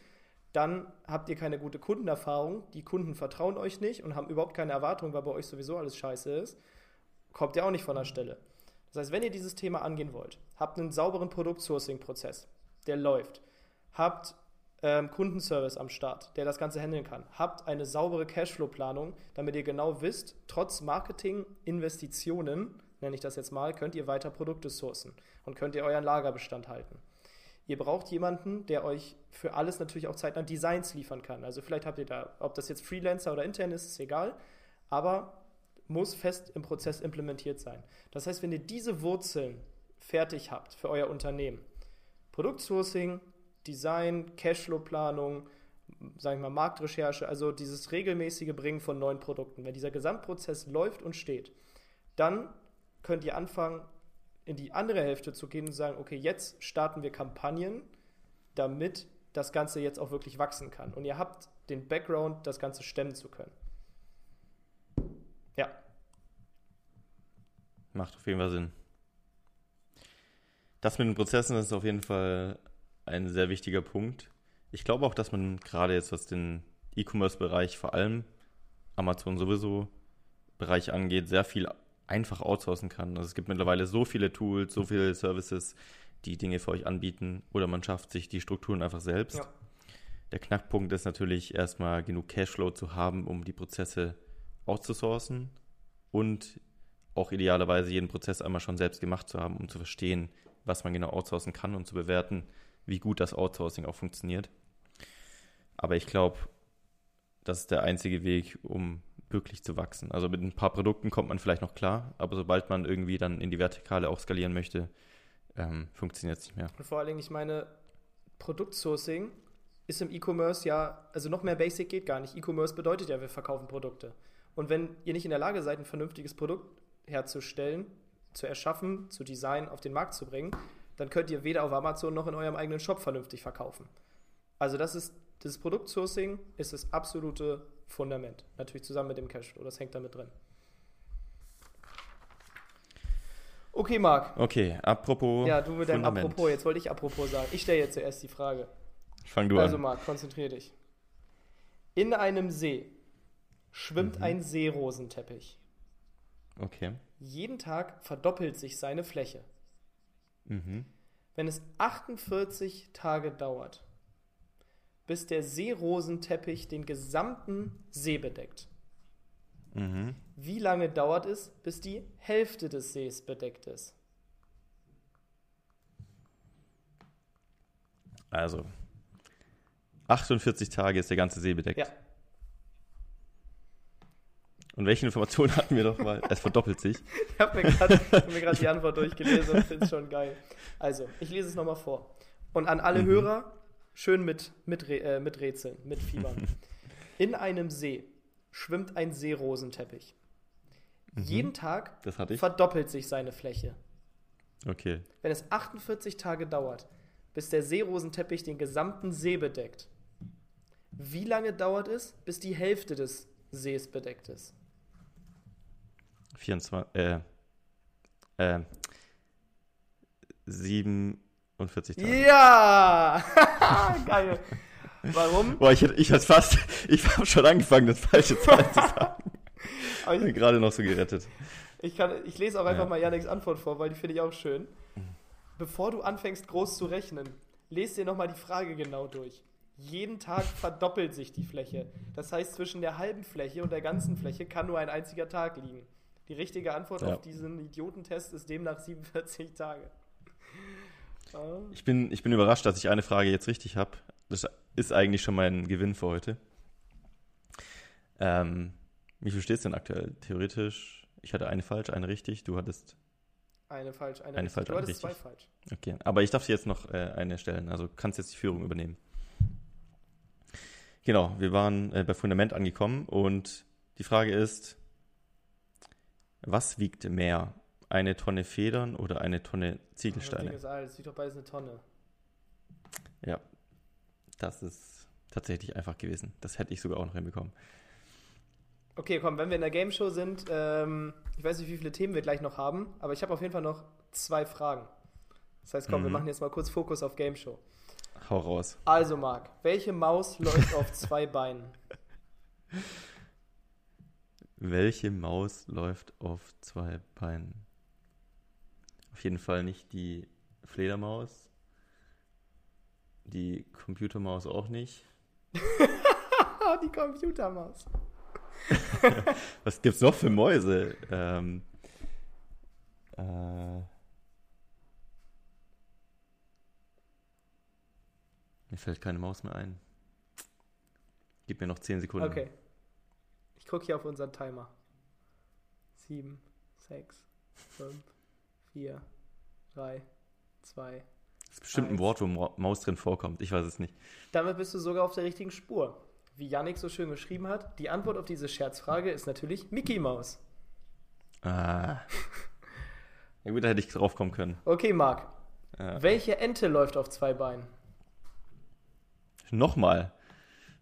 dann habt ihr keine gute Kundenerfahrung, die Kunden vertrauen euch nicht und haben überhaupt keine Erwartung, weil bei euch sowieso alles scheiße ist, kommt ihr auch nicht von der Stelle. Das heißt, wenn ihr dieses Thema angehen wollt, habt einen sauberen Produktsourcing-Prozess, der läuft, habt ähm, Kundenservice am Start, der das Ganze handeln kann, habt eine saubere Cashflow-Planung, damit ihr genau wisst, trotz Marketing-Investitionen, nenne ich das jetzt mal, könnt ihr weiter Produkte sourcen und könnt ihr euren Lagerbestand halten. Ihr braucht jemanden, der euch für alles natürlich auch zeitnah Designs liefern kann. Also vielleicht habt ihr da, ob das jetzt Freelancer oder intern ist, ist egal, aber muss fest im Prozess implementiert sein. Das heißt, wenn ihr diese Wurzeln fertig habt für euer Unternehmen, Produktsourcing, Design, Cashflow-Planung, sagen wir mal Marktrecherche, also dieses regelmäßige Bringen von neuen Produkten, wenn dieser Gesamtprozess läuft und steht, dann könnt ihr anfangen, in die andere Hälfte zu gehen und sagen, okay, jetzt starten wir Kampagnen, damit das Ganze jetzt auch wirklich wachsen kann. Und ihr habt den Background, das Ganze stemmen zu können. Ja. Macht auf jeden Fall Sinn. Das mit den Prozessen ist auf jeden Fall ein sehr wichtiger Punkt. Ich glaube auch, dass man gerade jetzt, was den E-Commerce-Bereich, vor allem Amazon sowieso Bereich angeht, sehr viel einfach outsourcen kann. Also es gibt mittlerweile so viele Tools, so viele Services, die Dinge für euch anbieten oder man schafft sich die Strukturen einfach selbst. Ja. Der Knackpunkt ist natürlich erstmal genug Cashflow zu haben, um die Prozesse outzusourcen und auch idealerweise jeden Prozess einmal schon selbst gemacht zu haben, um zu verstehen, was man genau outsourcen kann und zu bewerten, wie gut das Outsourcing auch funktioniert. Aber ich glaube, das ist der einzige Weg, um wirklich zu wachsen. Also mit ein paar Produkten kommt man vielleicht noch klar, aber sobald man irgendwie dann in die Vertikale auch skalieren möchte, ähm, funktioniert es nicht mehr. Und vor allen Dingen, ich meine, Produktsourcing ist im E-Commerce ja, also noch mehr Basic geht gar nicht. E-Commerce bedeutet ja, wir verkaufen Produkte. Und wenn ihr nicht in der Lage seid, ein vernünftiges Produkt herzustellen, zu erschaffen, zu designen, auf den Markt zu bringen, dann könnt ihr weder auf Amazon noch in eurem eigenen Shop vernünftig verkaufen. Also das ist, das Produktsourcing ist das absolute Fundament. Natürlich zusammen mit dem Cashflow, das hängt damit drin. Okay, Marc. Okay, apropos. Ja, du mit deinem Fundament. Apropos, jetzt wollte ich apropos sagen. Ich stelle jetzt zuerst die Frage. Fang du also, an. Also, Marc, konzentrier dich. In einem See schwimmt mhm. ein Seerosenteppich. Okay. Jeden Tag verdoppelt sich seine Fläche. Mhm. Wenn es 48 Tage dauert, bis der Seerosenteppich den gesamten See bedeckt. Mhm. Wie lange dauert es, bis die Hälfte des Sees bedeckt ist? Also, 48 Tage ist der ganze See bedeckt. Ja. Und welche Informationen hatten wir doch mal? Es verdoppelt sich. ich habe mir gerade die Antwort durchgelesen und finde es schon geil. Also, ich lese es nochmal vor. Und an alle mhm. Hörer, Schön mit, mit, äh, mit Rätseln, mit Fiebern. In einem See schwimmt ein Seerosenteppich. Mhm. Jeden Tag verdoppelt sich seine Fläche. Okay. Wenn es 48 Tage dauert, bis der Seerosenteppich den gesamten See bedeckt, wie lange dauert es, bis die Hälfte des Sees bedeckt ist? 24, äh, äh, 47 Tage. Ja! Geil. Warum? Boah, ich ich hätte fast, ich habe schon angefangen, das falsche Zahl zu sagen. Aber Ich bin gerade noch so gerettet. ich, kann, ich lese auch einfach Ja. mal Yannicks Antwort vor, weil die finde ich auch schön. Bevor du anfängst, groß zu rechnen, lest dir nochmal die Frage genau durch. Jeden Tag verdoppelt sich die Fläche. Das heißt, zwischen der halben Fläche und der ganzen Fläche kann nur ein einziger Tag liegen. Die richtige Antwort Ja. auf diesen Idiotentest ist demnach 47 Tage. Ah. Ich bin, ich bin überrascht, dass ich eine Frage jetzt richtig habe. Das ist eigentlich schon mein Gewinn für heute. Ähm, wie viel steht es denn aktuell? Theoretisch, ich hatte eine falsch, eine richtig, du hattest. Eine falsch, eine, Eine richtig. falsch, Du eine hattest zwei richtig. falsch. Okay, aber ich darf dir jetzt noch äh, eine stellen, also kannst jetzt die Führung übernehmen. Genau, wir waren äh, bei Fundament angekommen und die Frage ist, was wiegt mehr? Eine Tonne Federn oder eine Tonne Das Ziegelsteine? ist alt, sieht doch beides eine Tonne. Ja, das ist tatsächlich einfach gewesen. Das hätte ich sogar auch noch hinbekommen. Okay, komm, wenn wir in der Game Show sind, ähm, ich weiß nicht, wie viele Themen wir gleich noch haben, aber ich habe auf jeden Fall noch zwei Fragen. Das heißt, komm, wir Mhm. machen jetzt mal kurz Fokus auf Game Show. Hau raus. Also, Marc, welche Maus läuft auf zwei Beinen? Welche Maus läuft auf zwei Beinen? Auf jeden Fall nicht die Fledermaus. Die Computermaus auch nicht. Die Computermaus. Was gibt's noch für Mäuse? Ähm, äh, mir fällt keine Maus mehr ein. Gib mir noch 10 Sekunden. Okay. Ich gucke hier auf unseren Timer. Sieben, sechs, fünf, vier, drei, zwei. Das ist bestimmt ein Eins. Wort, wo Maus drin vorkommt. Ich weiß es nicht. Damit bist du sogar auf der richtigen Spur. Wie Yannick so schön geschrieben hat, die Antwort auf diese Scherzfrage ist natürlich Mickey Maus. Ah. Ja gut, da hätte ich drauf kommen können. Okay, Marc. Ja. Welche Ente läuft auf zwei Beinen? Nochmal.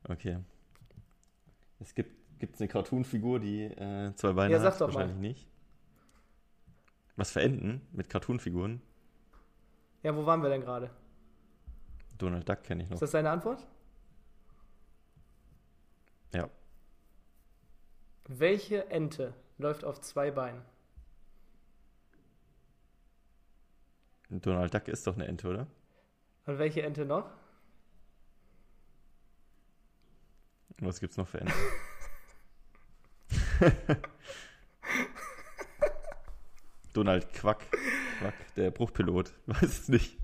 Okay. Es gibt gibt's eine Cartoon-Figur, die äh, zwei Beine Ja, sag hat? doch mal. Wahrscheinlich nicht. Was für Enten mit Cartoon-Figuren? Ja, wo waren wir denn gerade? Donald Duck kenne ich noch. Ist das deine Antwort? Ja. Welche Ente läuft auf zwei Beinen? Donald Duck ist doch eine Ente, oder? Und welche Ente noch? Was gibt's noch für Enten? Donald Quack. Quack, der Bruchpilot. Weiß es nicht.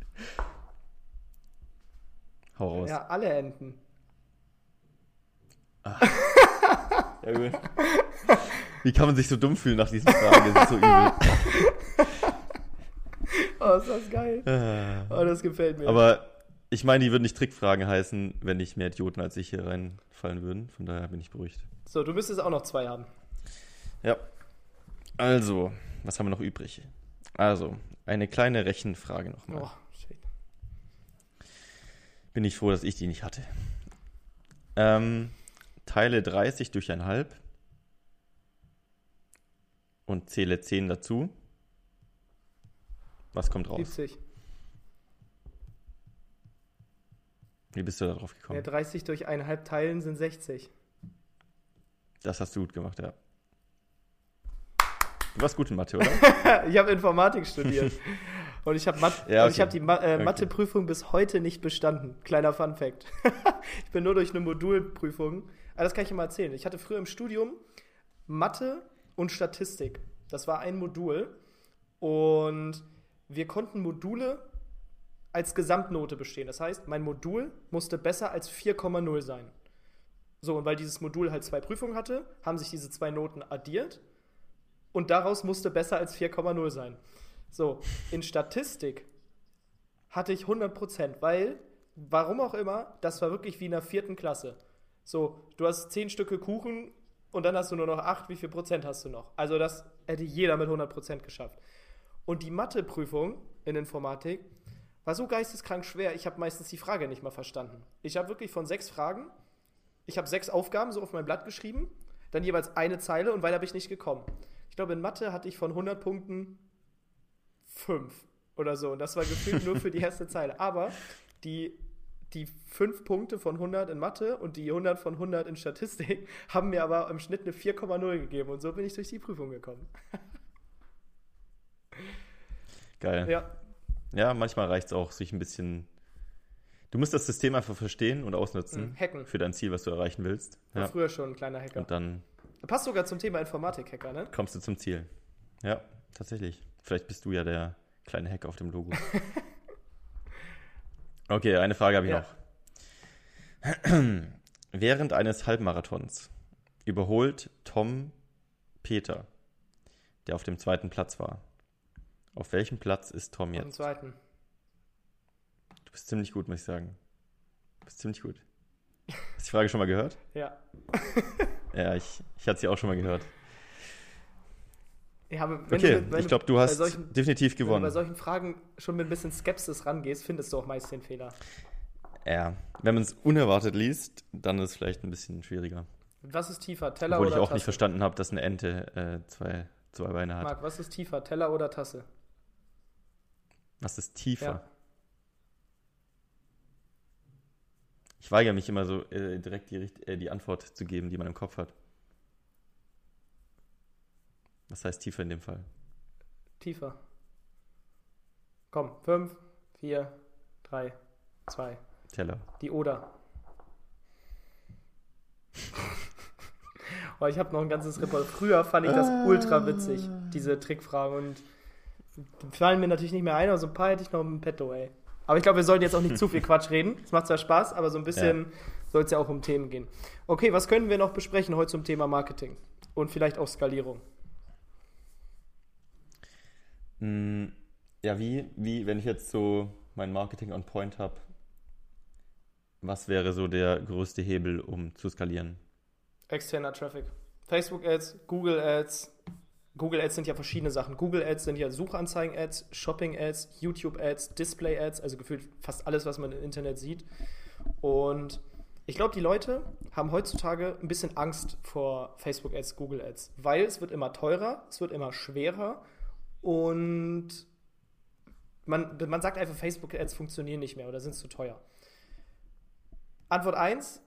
Hau raus. Ja, alle Enten. Ja, gut. Wie kann man sich so dumm fühlen nach diesen Fragen? Das ist so übel. Oh, ist das geil. Ah. Oh, das gefällt mir. Aber ich meine, die würden nicht Trickfragen heißen, wenn nicht mehr Idioten als ich hier reinfallen würden. Von daher bin ich beruhigt. so, du müsstest auch noch zwei haben. Ja. Also, was haben wir noch übrig? Also, eine kleine Rechenfrage nochmal. Oh, shit. Bin ich froh, dass ich die nicht hatte. Ähm, teile 30 durch ein halb und zähle 10 dazu. Was kommt raus? 70. Wie bist du da drauf Ja, gekommen? 30 durch eineinhalb teilen sind 60. Das hast du gut gemacht, ja. Du warst gut in Mathe, oder? ich habe Informatik studiert. Und ich habe Mat Ja, ich okay. hab die Ma äh, Okay. Matheprüfung bis heute nicht bestanden. Kleiner Fun Fact. ich bin nur durch eine Modulprüfung. Aber das kann ich dir mal erzählen. Ich hatte früher im Studium Mathe und Statistik. Das war ein Modul. Und wir konnten Module als Gesamtnote bestehen. Das heißt, mein Modul musste besser als 4,0 sein. So, und weil dieses Modul halt zwei Prüfungen hatte, haben sich diese zwei Noten addiert und daraus musste besser als 4,0 sein. So, in Statistik hatte ich 100%, weil, warum auch immer, das war wirklich wie in der vierten Klasse. So, du hast 10 Stücke Kuchen und dann hast du nur noch 8, wie viel Prozent hast du noch? Also das hätte jeder mit 100% geschafft. Und die Matheprüfung in Informatik war so geisteskrank schwer, ich habe meistens die Frage nicht mal verstanden. Ich habe wirklich von sechs Fragen, ich habe sechs Aufgaben so auf mein Blatt geschrieben, dann jeweils eine Zeile und weiter bin ich nicht gekommen. Ich glaube, in Mathe hatte ich von 100 Punkten 5 oder so. Und das war gefühlt nur für die erste Zeile. Aber die, die 5 Punkte von 100 in Mathe und die 100 von 100 in Statistik haben mir aber im Schnitt eine 4,0 gegeben. Und so bin ich durch die Prüfung gekommen. Geil. Ja. Ja, manchmal reicht es auch, sich ein bisschen. Du musst das System einfach verstehen und ausnutzen. Mhm, hacken. Für dein Ziel, was du erreichen willst. War ja. früher schon ein kleiner Hacker. Und dann. Passt sogar zum Thema Informatik-Hacker, ne? Kommst du zum Ziel. Ja, tatsächlich. Vielleicht bist du ja der kleine Hacker auf dem Logo. okay, eine Frage habe ich ja. noch. Während eines Halbmarathons überholt Tom Peter, der auf dem zweiten Platz war. Auf welchem Platz ist Tom jetzt? Auf dem zweiten. Du bist ziemlich gut, muss ich sagen. Du bist ziemlich gut. Hast du die Frage schon mal gehört? Ja. ja, ich, ich hatte sie auch schon mal gehört. Ja, okay, du, ich glaube, du hast solchen, definitiv gewonnen. Wenn du bei solchen Fragen schon mit ein bisschen Skepsis rangehst, findest du auch meist den Fehler. Ja, wenn man es unerwartet liest, dann ist es vielleicht ein bisschen schwieriger. Was ist tiefer, Teller Obwohl oder Tasse? Obwohl ich auch nicht verstanden habe, dass eine Ente äh, zwei, zwei Beine hat. Marc, was ist tiefer, Teller oder Tasse? Was ist tiefer? Ja. Ich weigere mich immer so äh, direkt die, äh, die Antwort zu geben, die man im Kopf hat. Was heißt tiefer in dem Fall? Tiefer. Komm, 5, 4, 3, 2. Teller. Die Oder. oh, ich habe noch ein ganzes Repertoire. Früher fand ich das ultra witzig, diese Trickfragen. Und fallen mir natürlich nicht mehr ein, aber so ein paar hätte ich noch im Petto, ey. Aber ich glaube, wir sollten jetzt auch nicht zu viel Quatsch reden. Es macht zwar Spaß, aber so ein bisschen ja. soll es ja auch um Themen gehen. Okay, was können wir noch besprechen heute zum Thema Marketing? Und vielleicht auch Skalierung. Hm, ja, wie, wie, wenn ich jetzt so mein Marketing on point habe, was wäre so der größte Hebel, um zu skalieren? Externer Traffic. Facebook Ads, Google Ads, Google Ads sind ja verschiedene Sachen. Google Ads sind ja Suchanzeigen-Ads, Shopping-Ads, YouTube-Ads, Display-Ads, also gefühlt fast alles, was man im Internet sieht. Und ich glaube, die Leute haben heutzutage ein bisschen Angst vor Facebook-Ads, Google-Ads, weil es wird immer teurer, es wird immer schwerer und man, man sagt einfach, Facebook-Ads funktionieren nicht mehr oder sind zu teuer. Antwort 1,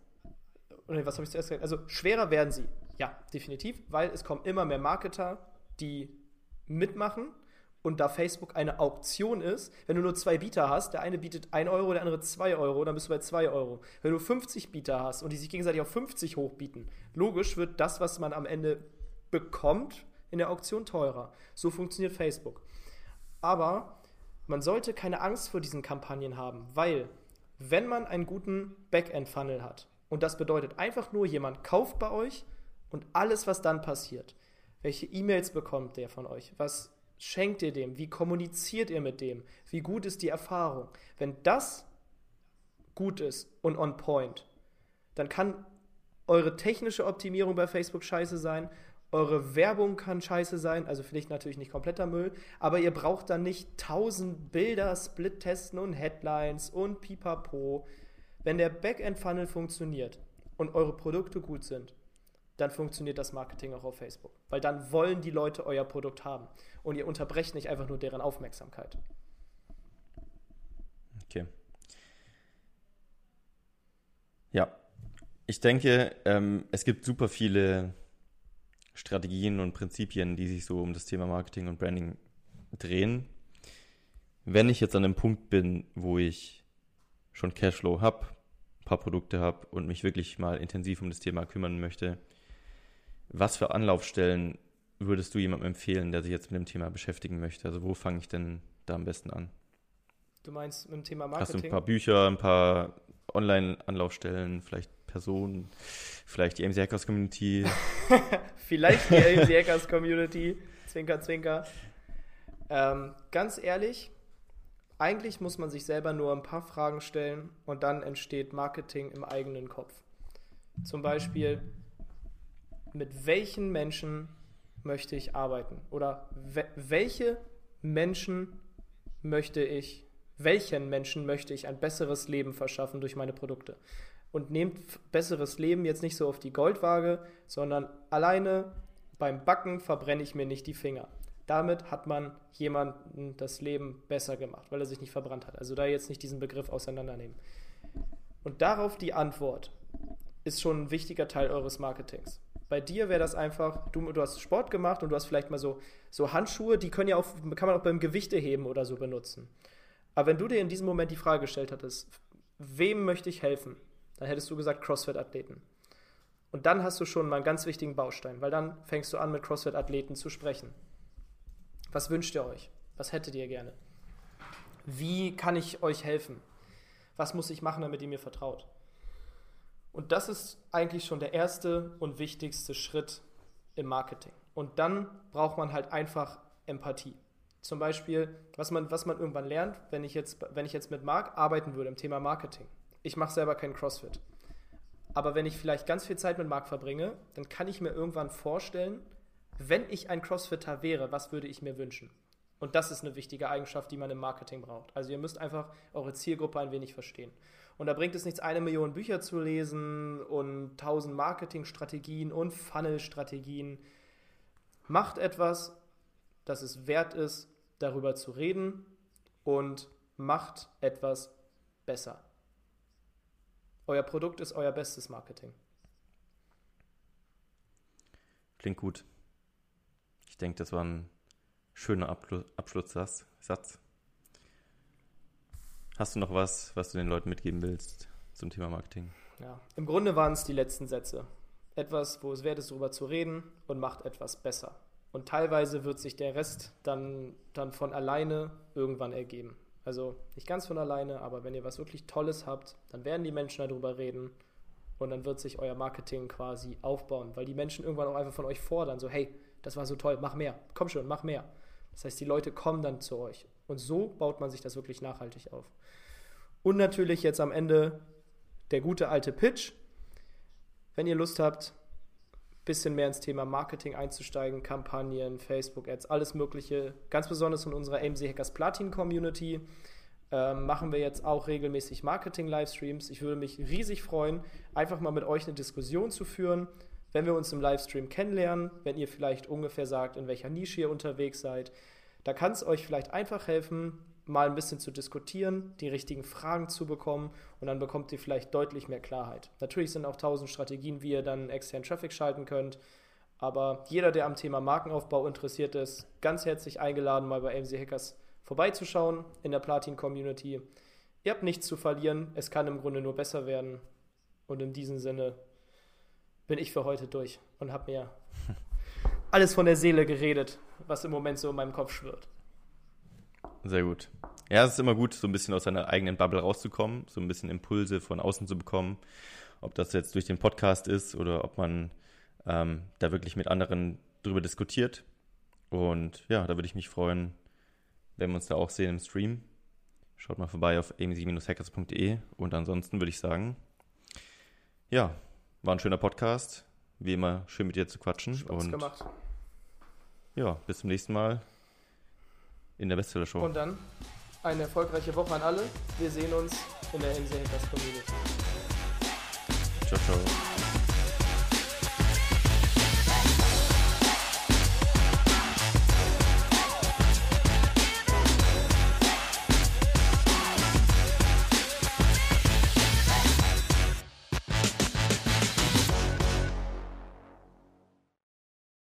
oder was habe ich zuerst gesagt? Also schwerer werden sie. Ja, definitiv, weil es kommen immer mehr Marketer, die mitmachen. Und da Facebook eine Auktion ist, wenn du nur zwei Bieter hast, der eine bietet 1 Euro, der andere 2 Euro, dann bist du bei 2 Euro. Wenn du 50 Bieter hast und die sich gegenseitig auf 50 hochbieten, logisch wird das, was man am Ende bekommt, in der Auktion teurer. So funktioniert Facebook. Aber man sollte keine Angst vor diesen Kampagnen haben, weil wenn man einen guten Backend-Funnel hat, und das bedeutet einfach nur, jemand kauft bei euch und alles, was dann passiert, welche E-Mails bekommt der von euch? Was schenkt ihr dem? Wie kommuniziert ihr mit dem? Wie gut ist die Erfahrung? Wenn das gut ist und on point, dann kann eure technische Optimierung bei Facebook scheiße sein, eure Werbung kann scheiße sein, also vielleicht natürlich nicht kompletter Müll, aber ihr braucht dann nicht tausend Bilder, Split-Testen und Headlines und pipapo. Wenn der Backend-Funnel funktioniert und eure Produkte gut sind, dann funktioniert das Marketing auch auf Facebook. Weil dann wollen die Leute euer Produkt haben. Und ihr unterbrecht nicht einfach nur deren Aufmerksamkeit. Okay. Ja. Ich denke, ähm, es gibt super viele Strategien und Prinzipien, die sich so um das Thema Marketing und Branding drehen. Wenn ich jetzt an dem Punkt bin, wo ich schon Cashflow habe, ein paar Produkte habe und mich wirklich mal intensiv um das Thema kümmern möchte, was für Anlaufstellen würdest du jemandem empfehlen, der sich jetzt mit dem Thema beschäftigen möchte? Also wo fange ich denn da am besten an? Du meinst mit dem Thema Marketing? Hast du ein paar Bücher, ein paar Online-Anlaufstellen, vielleicht Personen, vielleicht die AMC Hackers Community? vielleicht die AMC Hackers Community, Zwinker, Zwinker. Ähm, ganz ehrlich, eigentlich muss man sich selber nur ein paar Fragen stellen und dann entsteht Marketing im eigenen Kopf. Zum Beispiel, mit welchen Menschen möchte ich arbeiten? Oder we welche Menschen möchte ich, welchen Menschen möchte ich ein besseres Leben verschaffen durch meine Produkte? Und nehmt besseres Leben jetzt nicht so auf die Goldwaage, sondern alleine beim Backen verbrenne ich mir nicht die Finger. Damit hat man jemandem das Leben besser gemacht, weil er sich nicht verbrannt hat. Also da jetzt nicht diesen Begriff auseinandernehmen. Und darauf die Antwort ist schon ein wichtiger Teil eures Marketings. Bei dir wäre das einfach, du, du hast Sport gemacht und du hast vielleicht mal so, so Handschuhe, die können ja auch, kann man auch beim Gewichteheben oder so benutzen. Aber wenn du dir in diesem Moment die Frage gestellt hattest, wem möchte ich helfen, dann hättest du gesagt CrossFit-Athleten. Und dann hast du schon mal einen ganz wichtigen Baustein, weil dann fängst du an, mit CrossFit-Athleten zu sprechen. Was wünscht ihr euch? Was hättet ihr gerne? Wie kann ich euch helfen? Was muss ich machen, damit ihr mir vertraut? Und das ist eigentlich schon der erste und wichtigste Schritt im Marketing. Und dann braucht man halt einfach Empathie. Zum Beispiel, was man, was man irgendwann lernt, wenn ich, jetzt, wenn ich jetzt mit Marc arbeiten würde im Thema Marketing. Ich mache selber keinen CrossFit. Aber wenn ich vielleicht ganz viel Zeit mit Marc verbringe, dann kann ich mir irgendwann vorstellen, wenn ich ein Crossfitter wäre, was würde ich mir wünschen? Und das ist eine wichtige Eigenschaft, die man im Marketing braucht. Also ihr müsst einfach eure Zielgruppe ein wenig verstehen. Und da bringt es nichts, eine Million Bücher zu lesen und tausend Marketingstrategien und Funnel-Strategien. Macht etwas, das es wert ist, darüber zu reden und macht etwas besser. Euer Produkt ist euer bestes Marketing. Klingt gut. Ich denke, das war ein schöner Abschlusssatz. Hast du noch was, was du den Leuten mitgeben willst zum Thema Marketing? Ja, im Grunde waren es die letzten Sätze. Etwas, wo es wert ist, darüber zu reden und macht etwas besser. Und teilweise wird sich der Rest dann, dann von alleine irgendwann ergeben. Also nicht ganz von alleine, aber wenn ihr was wirklich Tolles habt, dann werden die Menschen darüber reden und dann wird sich euer Marketing quasi aufbauen, weil die Menschen irgendwann auch einfach von euch fordern, so hey, das war so toll, mach mehr, komm schon, mach mehr. Das heißt, die Leute kommen dann zu euch und so baut man sich das wirklich nachhaltig auf. Und natürlich jetzt am Ende der gute alte Pitch. Wenn ihr Lust habt, ein bisschen mehr ins Thema Marketing einzusteigen, Kampagnen, Facebook-Ads, alles Mögliche, ganz besonders in unserer AMC Hackers Platin Community, äh, machen wir jetzt auch regelmäßig Marketing-Livestreams. Ich würde mich riesig freuen, einfach mal mit euch eine Diskussion zu führen, wenn wir uns im Livestream kennenlernen, wenn ihr vielleicht ungefähr sagt, in welcher Nische ihr unterwegs seid, da kann es euch vielleicht einfach helfen, mal ein bisschen zu diskutieren, die richtigen Fragen zu bekommen und dann bekommt ihr vielleicht deutlich mehr Klarheit. Natürlich sind auch tausend Strategien, wie ihr dann externen Traffic schalten könnt, aber jeder, der am Thema Markenaufbau interessiert ist, ganz herzlich eingeladen, mal bei AMC Hackers vorbeizuschauen in der Platin-Community. Ihr habt nichts zu verlieren, es kann im Grunde nur besser werden und in diesem Sinne bin ich für heute durch und habe mir alles von der Seele geredet, was im Moment so in meinem Kopf schwirrt. Sehr gut. Ja, es ist immer gut, so ein bisschen aus seiner eigenen Bubble rauszukommen, so ein bisschen Impulse von außen zu bekommen. Ob das jetzt durch den Podcast ist oder ob man ähm, da wirklich mit anderen drüber diskutiert. Und ja, da würde ich mich freuen, wenn wir uns da auch sehen im Stream. Schaut mal vorbei auf amc-hackers.de und ansonsten würde ich sagen, ja, war ein schöner Podcast. Wie immer schön mit dir zu quatschen. Spaß und gemacht. Ja, bis zum nächsten Mal in der Bestseller Show. Und dann eine erfolgreiche Woche an alle. Wir sehen uns in der MC Hackers Community. Ciao, ciao.